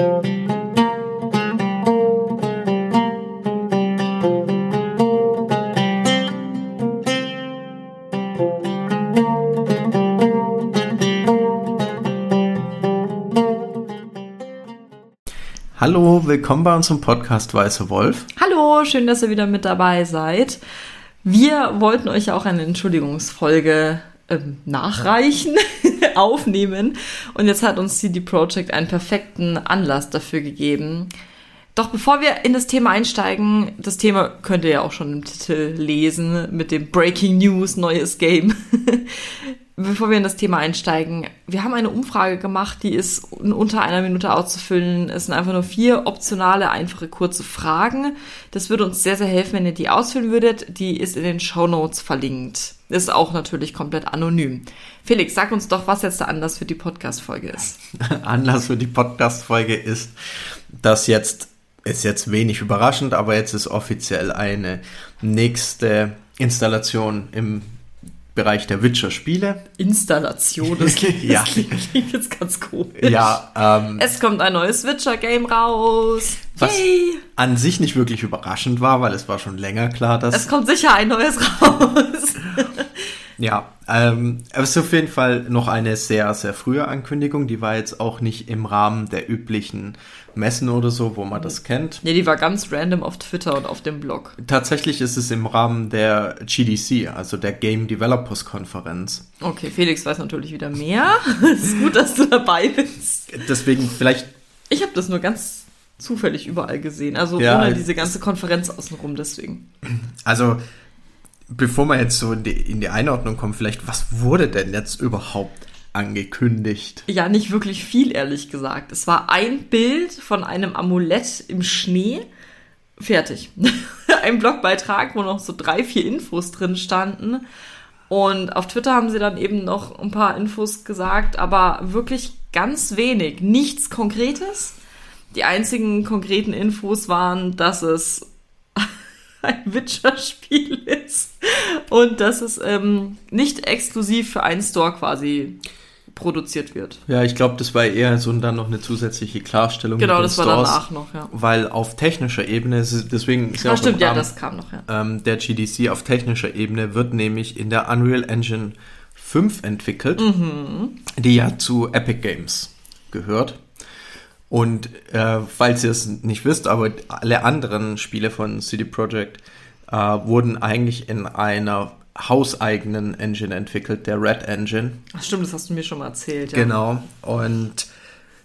Hallo, willkommen bei unserem Podcast Weiße Wolf. Hallo, schön, dass ihr wieder mit dabei seid. Wir wollten euch ja auch eine Entschuldigungsfolge ähm, nachreichen, aufnehmen. Und jetzt hat uns CD Projekt einen perfekten Anlass dafür gegeben. Doch bevor wir in das Thema einsteigen, das Thema könnt ihr ja auch schon im Titel lesen mit dem Breaking News, neues Game. bevor wir in das Thema einsteigen, wir haben eine Umfrage gemacht, die ist unter einer Minute auszufüllen. Es sind einfach nur vier optionale, einfache, kurze Fragen. Das würde uns sehr, sehr helfen, wenn ihr die ausfüllen würdet. Die ist in den Show Notes verlinkt. Ist auch natürlich komplett anonym. Felix, sag uns doch, was jetzt der Anlass für die Podcast-Folge ist. Anlass für die Podcast-Folge ist, dass jetzt, ist jetzt wenig überraschend, aber jetzt ist offiziell eine nächste Installation im Bereich der Witcher-Spiele. Installation, das klingt, ja. das klingt, klingt jetzt ganz komisch. Ja, ähm, Es kommt ein neues Witcher-Game raus. was Yay! an sich nicht wirklich überraschend war, weil es war schon länger klar, dass Es kommt sicher ein neues raus. Ja, ähm, es ist auf jeden Fall noch eine sehr, sehr frühe Ankündigung. Die war jetzt auch nicht im Rahmen der üblichen Messen oder so, wo man das kennt. Nee, die war ganz random auf Twitter und auf dem Blog. Tatsächlich ist es im Rahmen der GDC, also der Game Developers Konferenz. Okay, Felix weiß natürlich wieder mehr. Es ist gut, dass du dabei bist. Deswegen vielleicht, Ich habe das nur ganz zufällig überall gesehen. Also Ja, ohne es- diese ganze Konferenz außenrum, deswegen. also bevor man jetzt so in die, in die Einordnung kommt, vielleicht, was wurde denn jetzt überhaupt angekündigt? Ja, nicht wirklich viel, ehrlich gesagt. Es war ein Bild von einem Amulett im Schnee. Fertig. ein Blogbeitrag, wo noch so drei, vier Infos drin standen. Und auf Twitter haben sie dann eben noch ein paar Infos gesagt, aber wirklich ganz wenig. Nichts Konkretes. Die einzigen konkreten Infos waren, dass es ein Witcher-Spiel ist und dass es ähm, nicht exklusiv für einen Store quasi produziert wird. Ja, ich glaube, das war eher so dann noch eine zusätzliche Klarstellung. Genau, das war Stores, danach noch, ja. Weil auf technischer Ebene, deswegen ist ja Ah, auch im stimmt, ja, Rahmen- das kam noch, ja. ähm, der GDC auf technischer Ebene wird nämlich in der Unreal Engine 5 entwickelt, Mhm. die ja zu Epic Games gehört. Und äh, falls ihr es nicht wisst, aber alle anderen Spiele von CD Projekt äh, wurden eigentlich in einer hauseigenen Engine entwickelt, der Red Engine. Ach, stimmt, das hast du mir schon mal erzählt, ja. Genau. Und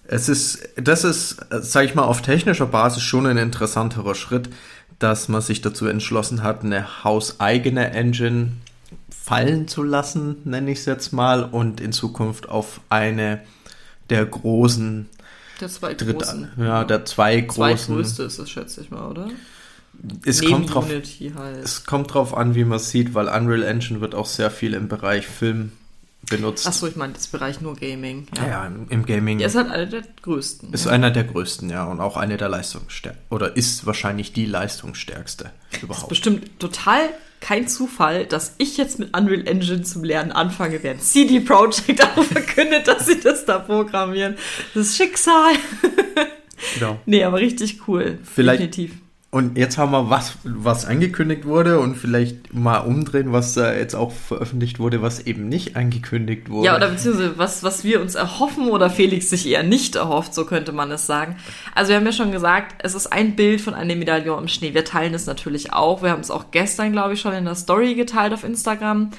es ist, das ist, sage ich mal, auf technischer Basis schon ein interessanterer Schritt, dass man sich dazu entschlossen hat, eine hauseigene Engine fallen zu lassen, nenne ich es jetzt mal, und in Zukunft auf eine der großen, Der zwei Dritt, großen. ja, der zwei großen. Zweitgrößte ist es, schätze ich mal, oder? Es Neben kommt drauf, Unity halt. es kommt drauf an, wie man sieht, weil Unreal Engine wird auch sehr viel im Bereich Film benutzt. Achso, ich meine, das Bereich nur Gaming. ja, ja, im, im Gaming. Ja, ist halt einer der größten. Ist ja. einer der größten, ja, und auch eine der leistungsstärksten. Oder ist wahrscheinlich die leistungsstärkste ist überhaupt. bestimmt total kein Zufall, dass ich jetzt mit Unreal Engine zum Lernen anfange, während CD Projekt auch verkündet, dass sie das da programmieren. Das ist Schicksal. Genau. Nee, aber richtig cool. Vielleicht- Definitiv. Und jetzt haben wir was, was angekündigt wurde und vielleicht mal umdrehen, was da jetzt auch veröffentlicht wurde, was eben nicht angekündigt wurde. Ja, oder beziehungsweise was, was wir uns erhoffen oder Felix sich eher nicht erhofft, so könnte man es sagen. Also wir haben ja schon gesagt, es ist ein Bild von einem Medaillon im Schnee. Wir teilen es natürlich auch. Wir haben es auch gestern, glaube ich, schon in der Story geteilt auf Instagram.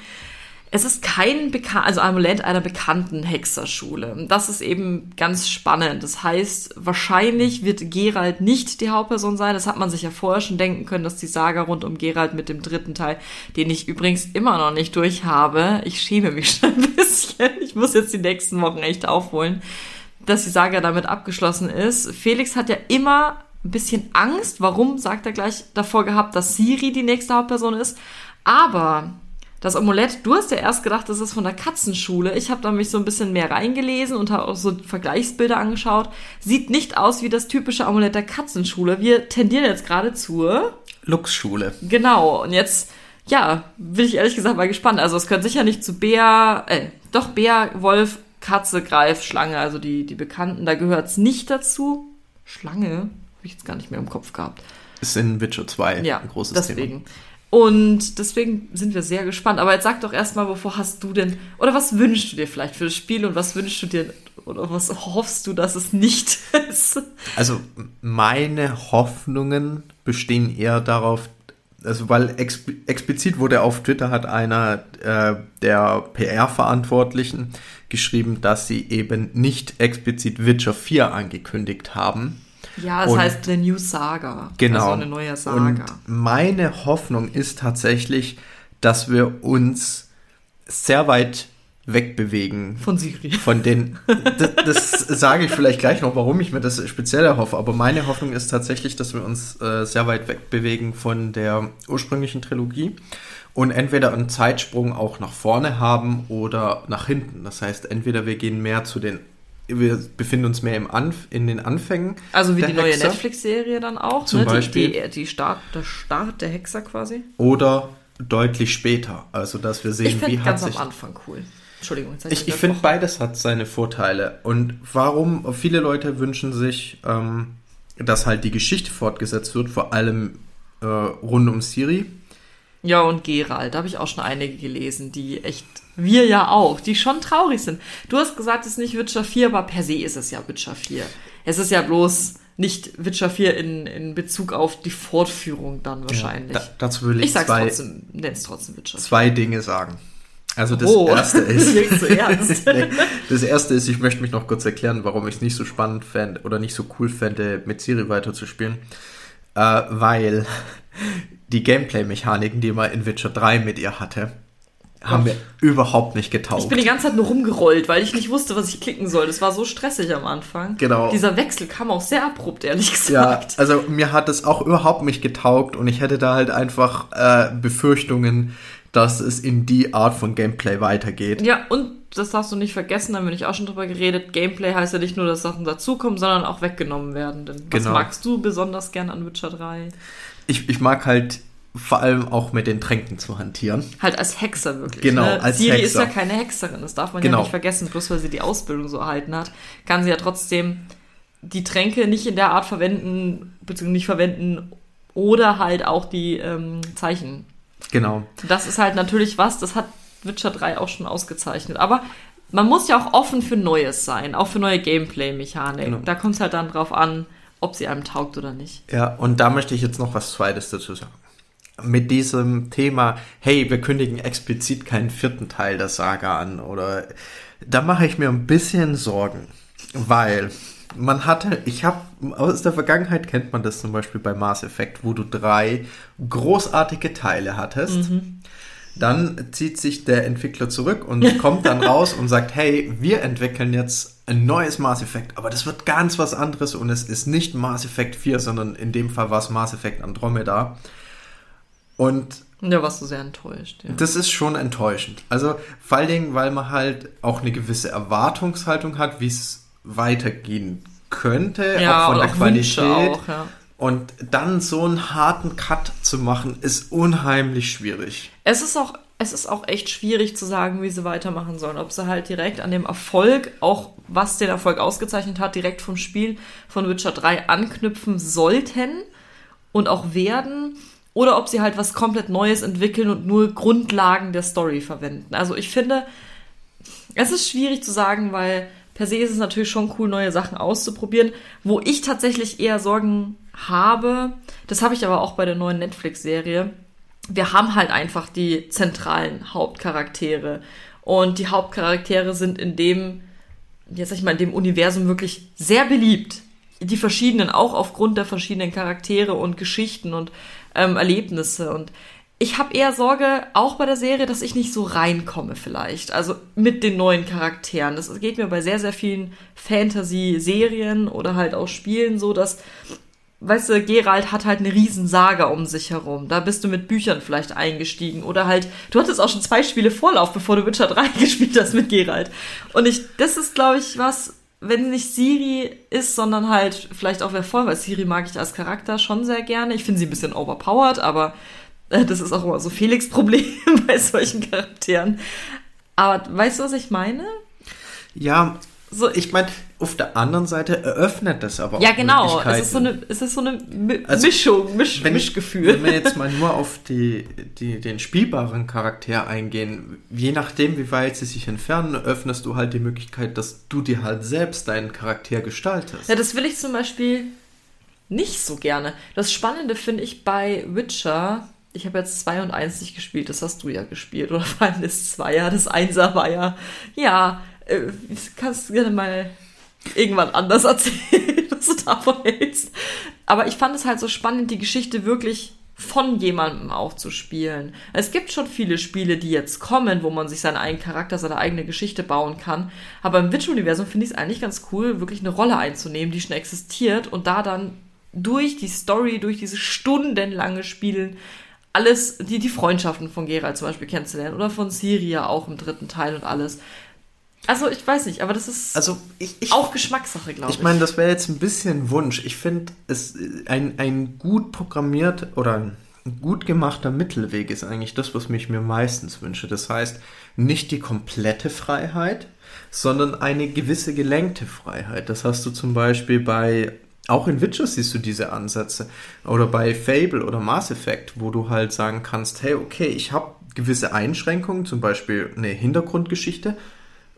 Es ist kein Beka also Amulett einer bekannten Hexerschule. Das ist eben ganz spannend. Das heißt, wahrscheinlich wird Gerald nicht die Hauptperson sein. Das hat man sich ja vorher schon denken können, dass die Saga rund um Gerald mit dem dritten Teil, den ich übrigens immer noch nicht durch habe. Ich schäme mich schon ein bisschen. Ich muss jetzt die nächsten Wochen echt aufholen, dass die Saga damit abgeschlossen ist. Felix hat ja immer ein bisschen Angst. Warum, sagt er gleich davor gehabt, dass Siri die nächste Hauptperson ist. Aber das Amulett, du hast ja erst gedacht, das ist von der Katzenschule. Ich habe da mich so ein bisschen mehr reingelesen und habe auch so Vergleichsbilder angeschaut. Sieht nicht aus wie das typische Amulett der Katzenschule. Wir tendieren jetzt gerade zur. Lux-Schule. Genau. Und jetzt, ja, bin ich ehrlich gesagt mal gespannt. Also es gehört sicher nicht zu Bär, äh, doch Bär, Wolf, Katze, Greif, Schlange, also die, die Bekannten. Da gehört es nicht dazu. Schlange? Habe ich jetzt gar nicht mehr im Kopf gehabt. Ist in Witcher 2 Ja, ein großes deswegen. Thema. Und deswegen sind wir sehr gespannt. Aber jetzt sag doch erstmal, wovor hast du denn, oder was wünschst du dir vielleicht für das Spiel und was wünschst du dir, oder was hoffst du, dass es nicht ist? Also meine Hoffnungen bestehen eher darauf, also weil exp explizit wurde auf Twitter hat einer äh, der PR-Verantwortlichen geschrieben, dass sie eben nicht explizit Witcher 4 angekündigt haben. Ja, es Und- heißt The New Saga. Genau. Also eine neue Saga. Und meine Hoffnung ist tatsächlich, dass wir uns sehr weit wegbewegen Von Siri. von den. Das, das sage ich vielleicht gleich noch, warum ich mir das speziell erhoffe. Aber meine Hoffnung ist tatsächlich, dass wir uns äh, sehr weit wegbewegen von der ursprünglichen Trilogie und entweder einen Zeitsprung auch nach vorne haben oder nach hinten. Das heißt, entweder wir gehen mehr zu den. Wir befinden uns mehr im Anf in den Anfängen. Also wie die neue. Netflix-Serie dann auch. Zum ne? Beispiel. Die, die, die Start, der Start der Hexer quasi. Oder deutlich später. Also, dass wir Ich sehen, wie finde hat ganz sich. am Anfang cool. Entschuldigung, Ich, ich finde, beides hat seine Vorteile. Und warum viele Leute wünschen sich, ähm, dass halt die Geschichte fortgesetzt wird, vor allem äh, rund um Siri. Ja, und Gerald, da habe ich auch schon einige gelesen, die echt, wir ja auch, die schon traurig sind. Du hast gesagt, es ist nicht Witcher 4, aber per se ist es ja Witcher 4. Es ist ja bloß nicht Witcher 4 in, in Bezug auf die Fortführung dann wahrscheinlich. Da, dazu will ich, ich sag's zwei, trotzdem, nenn's trotzdem Witcher 4. zwei Dinge sagen. Also das Oh, erste ist. Das erste ist, ich möchte mich noch kurz erklären, warum ich es nicht so spannend fände oder nicht so cool fände, mit Siri weiterzuspielen. Äh, weil die Gameplay-Mechaniken, die man in Witcher 3 mit ihr hatte, haben mir überhaupt nicht getaugt. Ich bin die ganze Zeit nur rumgerollt, weil ich nicht wusste, was ich klicken soll. Das war so stressig am Anfang. Genau. Dieser Wechsel kam auch sehr abrupt, ehrlich Ja, gesagt. also mir hat es auch überhaupt nicht getaugt und ich hätte da halt einfach äh, Befürchtungen, dass es in die Art von Gameplay weitergeht. Ja, und das darfst du nicht vergessen, da bin ich auch schon drüber geredet. Gameplay heißt ja nicht nur, dass Sachen dazukommen, sondern auch weggenommen werden. Denn was Genau. magst du besonders gern an Witcher 3? Ich, ich mag halt vor allem auch mit den Tränken zu hantieren. Halt als Hexer wirklich. Genau, ne? als Siri Hexer. ist ja keine Hexerin, das darf man Genau. ja nicht vergessen. Bloß weil sie die Ausbildung so erhalten hat, kann sie ja trotzdem die Tränke nicht in der Art verwenden, beziehungsweise nicht verwenden oder halt auch die ähm, Zeichen Genau. Das ist halt natürlich was, das hat Witcher 3 auch schon ausgezeichnet. Aber man muss ja auch offen für Neues sein, auch für neue Gameplay-Mechanik. Genau. Da kommt es halt dann drauf an, ob sie einem taugt oder nicht. Ja, und da möchte ich jetzt noch was Zweites dazu sagen. Mit diesem Thema, hey, wir kündigen explizit keinen vierten Teil der Saga an, oder da mache ich mir ein bisschen Sorgen, weil man hatte, ich habe aus der Vergangenheit kennt man das zum Beispiel bei Mass Effect, wo du drei großartige Teile hattest. Dann zieht sich der Entwickler zurück und kommt dann raus und sagt, hey, wir entwickeln jetzt ein neues Mass Effect, aber das wird ganz was anderes und es ist nicht Mass Effect 4, sondern in dem Fall war es Mass Effect Andromeda. Und Ja, warst du sehr enttäuscht. Ja. das ist schon enttäuschend. Also vor allen Dingen, weil man halt auch eine gewisse Erwartungshaltung hat, wie es weitergehen könnte, ja, auch von der auch Qualität. Auch, ja. Und dann so einen harten Cut zu machen, ist unheimlich schwierig. Es ist auch, es ist auch echt schwierig zu sagen, wie sie weitermachen sollen. Ob sie halt direkt an dem Erfolg, auch was den Erfolg ausgezeichnet hat, direkt vom Spiel von Witcher 3 anknüpfen sollten und auch werden. Oder ob sie halt was komplett Neues entwickeln und nur Grundlagen der Story verwenden. Also ich finde, es ist schwierig zu sagen, weil per se ist es natürlich schon cool, neue Sachen auszuprobieren. Wo ich tatsächlich eher Sorgen habe, das habe ich aber auch bei der neuen Netflix-Serie, wir haben halt einfach die zentralen Hauptcharaktere. Und die Hauptcharaktere sind in dem, jetzt sag ich mal, in dem Universum wirklich sehr beliebt. Die verschiedenen, auch aufgrund der verschiedenen Charaktere und Geschichten und ähm, Erlebnisse. Und ich habe eher Sorge, auch bei der Serie, dass ich nicht so reinkomme vielleicht. Also mit den neuen Charakteren. Das geht mir bei sehr, sehr vielen Fantasy-Serien oder halt auch Spielen so, dass weißt du, Gerald hat halt eine Riesensaga um sich herum. Da bist du mit Büchern vielleicht eingestiegen. Oder halt, du hattest auch schon zwei Spiele Vorlauf, bevor du Witcher 3 gespielt hast mit Gerald. Und ich, das ist, glaube ich, was, wenn nicht Siri ist, sondern halt vielleicht auch wer voll, weil Siri mag ich als Charakter schon sehr gerne. Ich finde sie ein bisschen overpowered, aber das ist auch immer so Felix Problem bei solchen Charakteren. Aber weißt du, was ich meine? Ja, So, ich meine, auf der anderen Seite eröffnet das aber Ja, auch genau. Möglichkeiten. Es ist so eine, es ist so eine Mi Also, Mischung, Misch, wenn, Mischgefühl. Wenn wir jetzt mal nur auf die, die, den spielbaren Charakter eingehen, je nachdem, wie weit sie sich entfernen, öffnest du halt die Möglichkeit, dass du dir halt selbst deinen Charakter gestaltest. Ja, das will ich zum Beispiel nicht so gerne. Das Spannende finde ich bei Witcher, ich habe jetzt 2 und 1 nicht gespielt, das hast du ja gespielt, oder vor allem das 2 ja, das 1er war ja, ja, äh, kannst du gerne mal irgendwann anders erzählen, was du davon hältst. Aber ich fand es halt so spannend, die Geschichte wirklich von jemandem auch zu spielen. Es gibt schon viele Spiele, die jetzt kommen, wo man sich seinen eigenen Charakter, seine eigene Geschichte bauen kann. Aber im Witcher-Universum finde ich es eigentlich ganz cool, wirklich eine Rolle einzunehmen, die schon existiert und da dann durch die Story, durch diese stundenlange Spielen alles, die, die Freundschaften von Geralt zum Beispiel kennenzulernen oder von Syria auch im dritten Teil und alles. Also ich weiß nicht, aber das ist Also ich, ich auch Geschmackssache, glaube ich. Ich meine, das wäre jetzt ein bisschen Wunsch. Ich finde, es ein, ein gut programmiert oder ein gut gemachter Mittelweg ist eigentlich das, was mich mir meistens wünsche. Das heißt, nicht die komplette Freiheit, sondern eine gewisse gelenkte Freiheit. Das hast du zum Beispiel bei, auch in Witcher siehst du diese Ansätze. Oder bei Fable oder Mass Effect, wo du halt sagen kannst, hey, okay, ich habe gewisse Einschränkungen, zum Beispiel eine Hintergrundgeschichte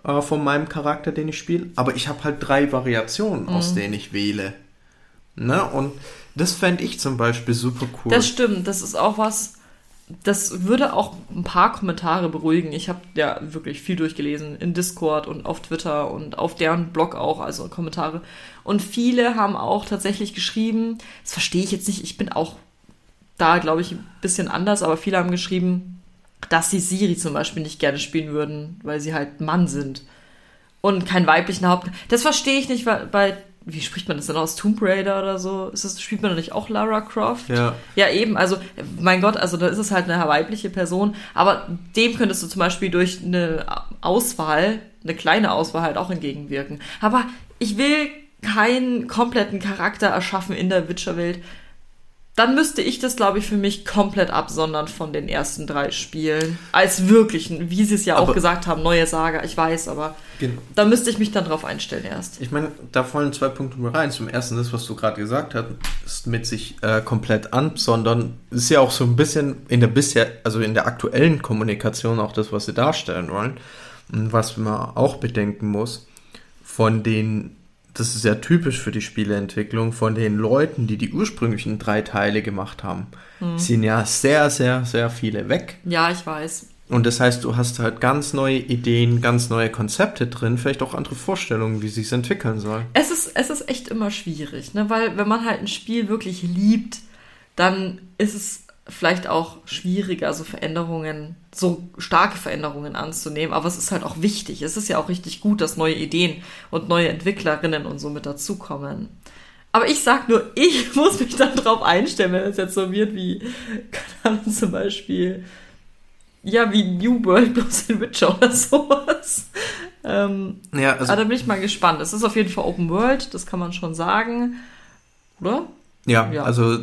äh, von meinem Charakter, den ich spiele, aber ich habe halt drei Variationen, Mhm. aus denen ich wähle. Ne? Und das fände ich zum Beispiel super cool. Das stimmt, das ist auch was, das würde auch ein paar Kommentare beruhigen. Ich habe ja wirklich viel durchgelesen in Discord und auf Twitter und auf deren Blog auch, also Kommentare. Und viele haben auch tatsächlich geschrieben, das verstehe ich jetzt nicht, ich bin auch da, glaube ich, ein bisschen anders, aber viele haben geschrieben, dass sie Siri zum Beispiel nicht gerne spielen würden, weil sie halt Mann sind und keinen weiblichen Haupt. Das verstehe ich nicht, weil bei wie spricht man das denn aus? Tomb Raider oder so? Ist das, spielt man da nicht auch Lara Croft? Ja. Ja, eben. Also, mein Gott, also da ist es halt eine weibliche Person. Aber dem könntest du zum Beispiel durch eine Auswahl, eine kleine Auswahl halt auch entgegenwirken. Aber ich will keinen kompletten Charakter erschaffen in der Witcher-Welt. Dann müsste ich das, glaube ich, für mich komplett absondern von den ersten drei Spielen. Als wirklichen, wie sie es ja auch Aber- gesagt haben, neue Saga, ich weiß, aber Genau. da müsste ich mich dann drauf einstellen erst. Ich meine, da fallen zwei Punkte mit rein. Zum ersten, das, was du gerade gesagt hast, ist mit sich äh, komplett absondern, ist ja auch so ein bisschen in der bisher, also in der aktuellen Kommunikation auch das, was sie darstellen wollen. Und was man auch bedenken muss, von den, das ist ja typisch für die Spieleentwicklung, von den Leuten, die die ursprünglichen drei Teile gemacht haben, sind ja sehr, sehr, sehr viele weg. Ja, ich weiß. Und das heißt, du hast halt ganz neue Ideen, ganz neue Konzepte drin, vielleicht auch andere Vorstellungen, wie sich entwickeln soll. Es ist, es ist echt immer schwierig, ne? weil wenn man halt ein Spiel wirklich liebt, dann ist es vielleicht auch schwieriger, so Veränderungen, so starke Veränderungen anzunehmen. Aber es ist halt auch wichtig. Es ist ja auch richtig gut, dass neue Ideen und neue Entwicklerinnen und so mit dazukommen. Aber ich sag nur, ich muss mich dann drauf einstellen, wenn es jetzt so wird wie, keine Ahnung, zum Beispiel, ja, wie New World bloß in Witcher oder sowas. Ähm, Ja, also, also, da bin ich mal gespannt. Es ist auf jeden Fall Open World, das kann man schon sagen. Oder? ja, ja. also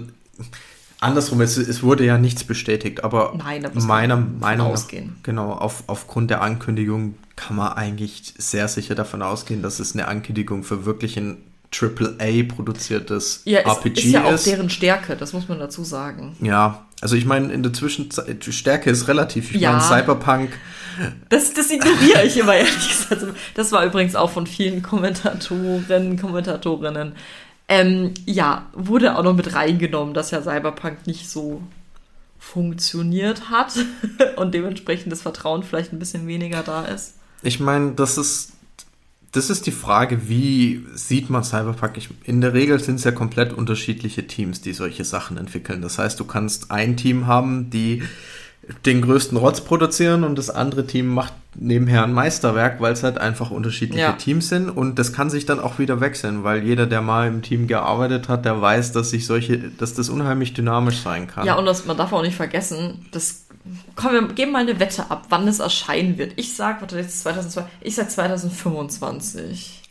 andersrum, es, es wurde ja nichts bestätigt, aber Nein, meiner Meinung nach, genau, auf, aufgrund der Ankündigung kann man eigentlich sehr sicher davon ausgehen, dass es eine Ankündigung für wirklich ein AAA-produziertes Ja, es RPG ist ja auch ist. deren Stärke, das muss man dazu sagen. Ja, also ich meine, in der Zwischenzeit, Stärke ist relativ. Ich Ja. meine, Cyberpunk, Das, das ignoriere ich immer, ehrlich gesagt. Das war übrigens auch von vielen Kommentatoren, Kommentatorinnen. Ähm, ja, wurde auch noch mit reingenommen, dass ja Cyberpunk nicht so funktioniert hat und dementsprechend das Vertrauen vielleicht ein bisschen weniger da ist. ich meine, das ist, das ist die Frage, wie sieht man Cyberpunk? Ich, in der Regel sind es ja komplett unterschiedliche Teams, die solche Sachen entwickeln. Das heißt, du kannst ein Team haben, die den größten Rotz produzieren und das andere Team macht nebenher ein Meisterwerk, weil es halt einfach unterschiedliche Ja. Teams sind und das kann sich dann auch wieder wechseln, weil jeder, der mal im Team gearbeitet hat, der weiß, dass sich solche, dass das unheimlich dynamisch sein kann. Ja, und das, man darf auch nicht vergessen, das. Komm, wir geben mal eine Wette ab, wann es erscheinen wird. Ich sag, warte, jetzt ist 2002, ich sag 2025.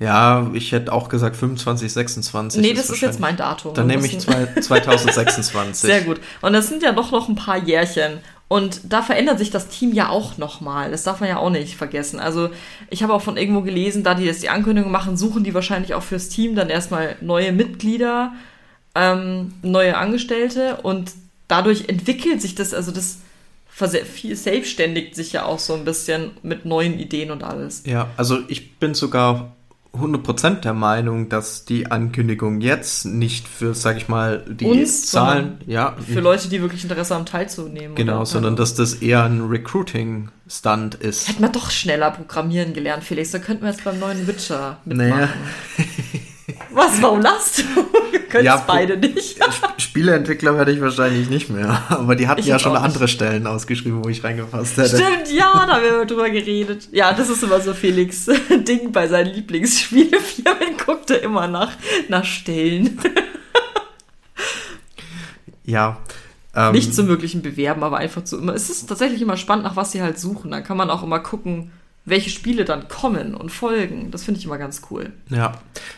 Ja, ich hätte auch gesagt 25, 26. nee, das ist wahrscheinlich- jetzt mein Datum. Dann nehme ich müssen- zwei, 2026. Sehr gut. Und das sind ja doch noch ein paar Jährchen. Und da verändert sich das Team ja auch nochmal. Das darf man ja auch nicht vergessen. Also ich habe auch von irgendwo gelesen, da die jetzt die Ankündigung machen, suchen die wahrscheinlich auch fürs Team dann erstmal neue Mitglieder, ähm, neue Angestellte und dadurch entwickelt sich das, also das viel selbstständigt sich ja auch so ein bisschen mit neuen Ideen und alles. Ja, also ich bin sogar 100% der Meinung, dass die Ankündigung jetzt nicht für, sag ich mal, die Uns, Zahlen, ja. Für Leute, die wirklich Interesse haben, teilzunehmen. Genau, oder? sondern dass das eher ein Recruiting-Stunt ist. Hätten wir doch schneller programmieren gelernt, Felix. Da könnten wir jetzt beim neuen Witcher mitmachen. Naja. Was, warum lachst du? Können Ja, es beide nicht. Sp- Spieleentwickler werde ich wahrscheinlich nicht mehr. Aber die hatten Ich ja schon andere Stellen ausgeschrieben, wo ich reingefasst hätte. Stimmt, ja, da haben wir drüber geredet. Ja, das ist immer so Felix Ding bei seinen Lieblingsspielefirmen. Guckt er immer nach, nach Stellen. Ja. Ähm, Nicht zum möglichen Bewerben, aber einfach zu immer. Es ist tatsächlich immer spannend, nach was sie halt suchen. Dann kann man auch immer gucken, welche Spiele dann kommen und folgen. Das finde ich immer ganz cool. Ja,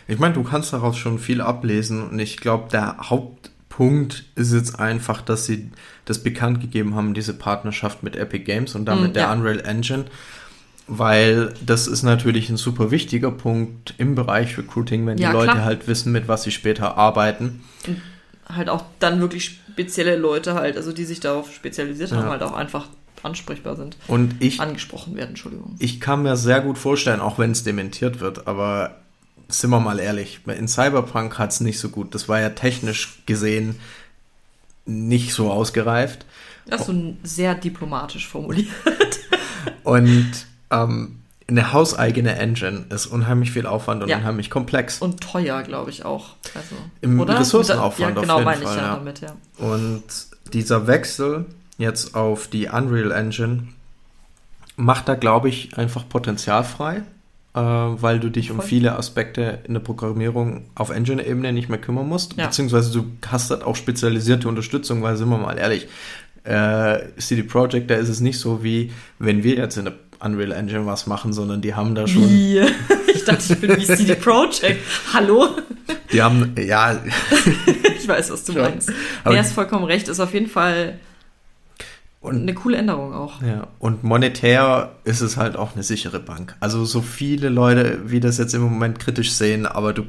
ich meine, du kannst daraus schon viel ablesen und ich glaube, der Hauptpunkt ist jetzt einfach, dass sie das bekannt gegeben haben, diese Partnerschaft mit Epic Games und damit Mm, der ja. Unreal Engine, weil das ist natürlich ein super wichtiger Punkt im Bereich Recruiting, wenn Ja, die Leute klar. halt wissen, mit was sie später arbeiten. Halt auch dann wirklich spezielle Leute halt, also die sich darauf spezialisiert haben, Ja. halt auch einfach ansprechbar sind. Und ich Angesprochen werden, Entschuldigung. Ich kann mir sehr gut vorstellen, auch wenn es dementiert wird, aber sind wir mal ehrlich, in Cyberpunk hat es nicht so gut. Das war ja technisch gesehen nicht so ausgereift. Das ist so sehr diplomatisch formuliert. Und ähm, eine hauseigene Engine ist unheimlich viel Aufwand und Ja. unheimlich komplex. Und teuer, glaube ich auch. Also, Im oder? Ressourcenaufwand Ja, auf genau, jeden meine ich Fall, ja, ja. damit, ja. Und dieser Wechsel jetzt auf die Unreal Engine macht da, glaube ich, einfach Potenzial frei, weil du dich um Voll. viele Aspekte in der Programmierung auf Engine-Ebene nicht mehr kümmern musst. Ja. Beziehungsweise du hast halt auch spezialisierte Unterstützung, weil sind wir mal ehrlich, äh, CD Projekt, da ist es nicht so wie, wenn wir jetzt in der Unreal Engine was machen, sondern die haben da schon, Wie? Ich dachte, ich bin wie CD Projekt. Hallo? die haben, ja, Ich weiß, was du meinst. Aber- Nee, hast vollkommen recht. Ist auf jeden Fall und eine coole Änderung auch. Ja, und monetär ist es halt auch eine sichere Bank. Also so viele Leute, wie das jetzt im Moment kritisch sehen, aber du,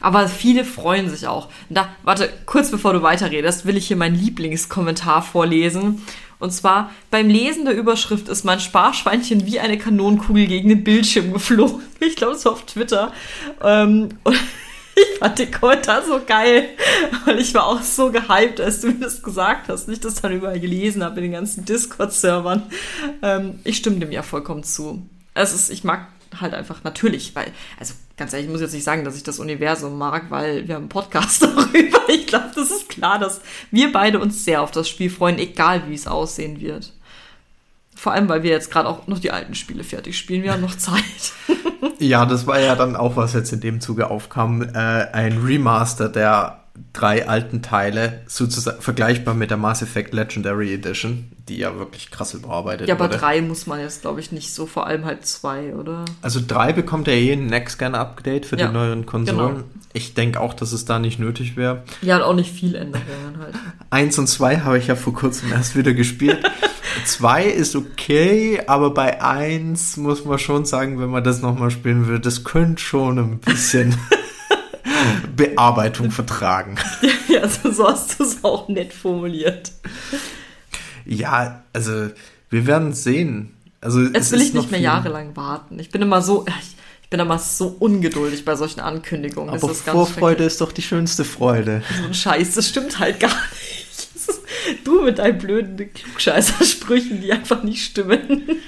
Aber viele freuen sich auch. Da, warte, kurz bevor du weiterredest, will ich hier meinen Lieblingskommentar vorlesen. Und zwar, beim Lesen der Überschrift ist mein Sparschweinchen wie eine Kanonenkugel gegen den Bildschirm geflogen. Ich glaube, es war auf Twitter. Ähm, und ich fand den Kommentar so geil, weil ich war auch so gehypt, als du mir das gesagt hast. Nicht das dann überall gelesen habe in den ganzen Discord-Servern. Ähm, ich stimme dem ja vollkommen zu. Es ist, ich mag halt einfach natürlich, weil, also ganz ehrlich, ich muss jetzt nicht sagen, dass ich das Universum mag, weil wir haben einen Podcast darüber. Ich glaube, das ist klar, dass wir beide uns sehr auf das Spiel freuen, egal wie es aussehen wird. Vor allem, weil wir jetzt gerade auch noch die alten Spiele fertig spielen. Wir haben noch Zeit. ja, das war ja dann auch, was jetzt in dem Zuge aufkam, äh, ein Remaster der drei alten Teile, sozusagen vergleichbar mit der Mass Effect Legendary Edition, die ja wirklich krass überarbeitet Ja, aber wurde. drei muss man jetzt, glaube ich, nicht so, vor allem halt zwei, oder? Also drei bekommt ja eh ein Next-Gen-Update für Ja, die neuen Konsolen. genau. Ich denke auch, dass es da nicht nötig wäre. Ja, und auch nicht viel Änderungen halt. Eins und zwei habe ich ja vor kurzem erst wieder gespielt. zwei ist okay, aber bei eins muss man schon sagen, wenn man das nochmal spielen will, das könnte schon ein bisschen Bearbeitung vertragen. ja, also so hast du es auch nett formuliert. Ja, also wir werden sehen. Also Jetzt es will ich nicht mehr viel. jahrelang warten. Ich bin immer so, ich, bin immer so ungeduldig bei solchen Ankündigungen. Aber ist Vorfreude ist doch die schönste Freude. So ein Scheiß, das stimmt halt gar nicht. Du mit deinen blöden Klugscheißersprüchen, die einfach nicht stimmen.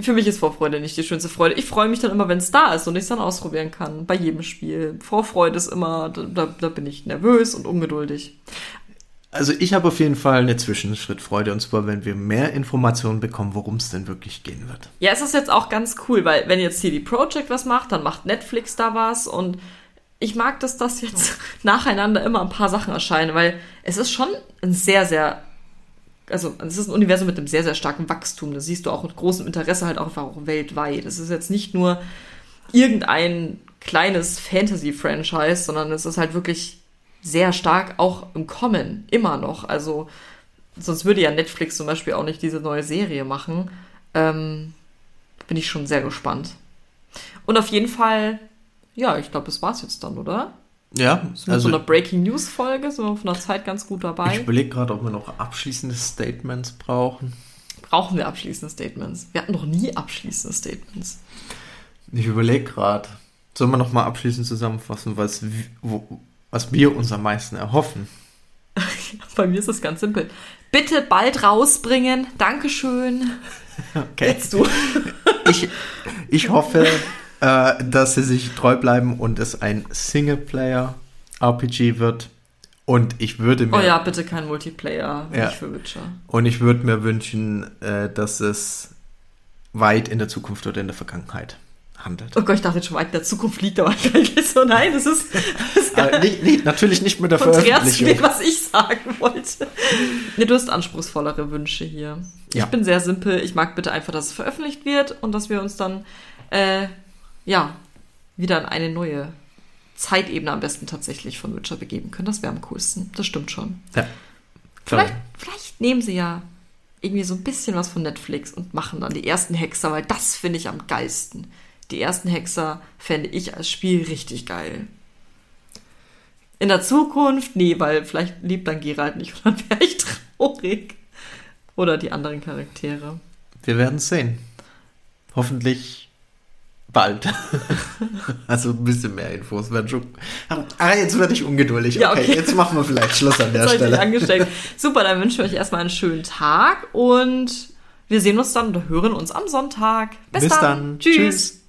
Für mich ist Vorfreude nicht die schönste Freude. Ich freue mich dann immer, wenn es da ist und ich es dann ausprobieren kann. Bei jedem Spiel. Vorfreude ist immer, da, da, bin ich nervös und ungeduldig. Also ich habe auf jeden Fall eine Zwischenschrittfreude und zwar, wenn wir mehr Informationen bekommen, worum es denn wirklich gehen wird. Ja, es ist jetzt auch ganz cool, weil wenn jetzt CD Projekt was macht, dann macht Netflix da was und ich mag, dass das jetzt nacheinander immer ein paar Sachen erscheinen, weil es ist schon ein sehr, sehr, also es ist ein Universum mit einem sehr, sehr starken Wachstum. Das siehst du auch mit großem Interesse halt auch einfach auch weltweit. Es ist jetzt nicht nur irgendein kleines Fantasy-Franchise, sondern es ist halt wirklich sehr stark auch im Kommen, immer noch. Also sonst würde ja Netflix zum Beispiel auch nicht diese neue Serie machen. Ähm, bin ich schon sehr gespannt. Und auf jeden Fall, ja, ich glaube, das war's jetzt dann, oder? Ja, So also, so einer Breaking News Folge, so von der Zeit ganz gut dabei. Ich überlege gerade, ob wir noch abschließende Statements brauchen. Brauchen wir abschließende Statements? Wir hatten noch nie abschließende Statements. Ich überlege gerade. Sollen wir noch mal abschließend zusammenfassen, was, wo, was wir uns am meisten erhoffen? Bei mir ist es ganz simpel. Bitte bald rausbringen. Dankeschön. Okay. Jetzt du. ich, ich hoffe, äh, dass sie sich treu bleiben und es ein Singleplayer-RPG wird. Und ich würde mir. Oh ja, bitte kein Multiplayer, ja. nicht für Witcher. Und ich würde mir wünschen, äh, dass es weit in der Zukunft oder in der Vergangenheit handelt. Oh Gott, ich dachte schon weit in der Zukunft liegt, aber so, nein, das ist. Das ist nicht, nicht, natürlich nicht mit der Veröffentlichung. Dem, was ich sagen wollte. Nee, du hast anspruchsvollere Wünsche hier. Ja. Ich bin sehr simpel. Ich mag bitte einfach, dass es veröffentlicht wird und dass wir uns dann, äh, ja, wieder in eine neue Zeitebene am besten tatsächlich von Witcher begeben können. Das wäre am coolsten. Das stimmt schon. Ja. Vielleicht, vielleicht nehmen sie ja irgendwie so ein bisschen was von Netflix und machen dann die ersten Hexer, weil das finde ich am geilsten. Die ersten Hexer fände ich als Spiel richtig geil. In der Zukunft, nee, weil vielleicht liebt dann Geralt nicht und dann wäre ich traurig. Oder die anderen Charaktere. Wir werden sehen. Hoffentlich bald. also ein bisschen mehr Infos werden schon. Ah, jetzt werde ich ungeduldig. Ja, okay. okay. jetzt machen wir vielleicht Schluss an der Stelle. Angesteckt. Super, dann wünschen wir euch erstmal einen schönen Tag und wir sehen uns dann und hören uns am Sonntag. Bis, Bis dann. dann. Tschüss. Tschüss.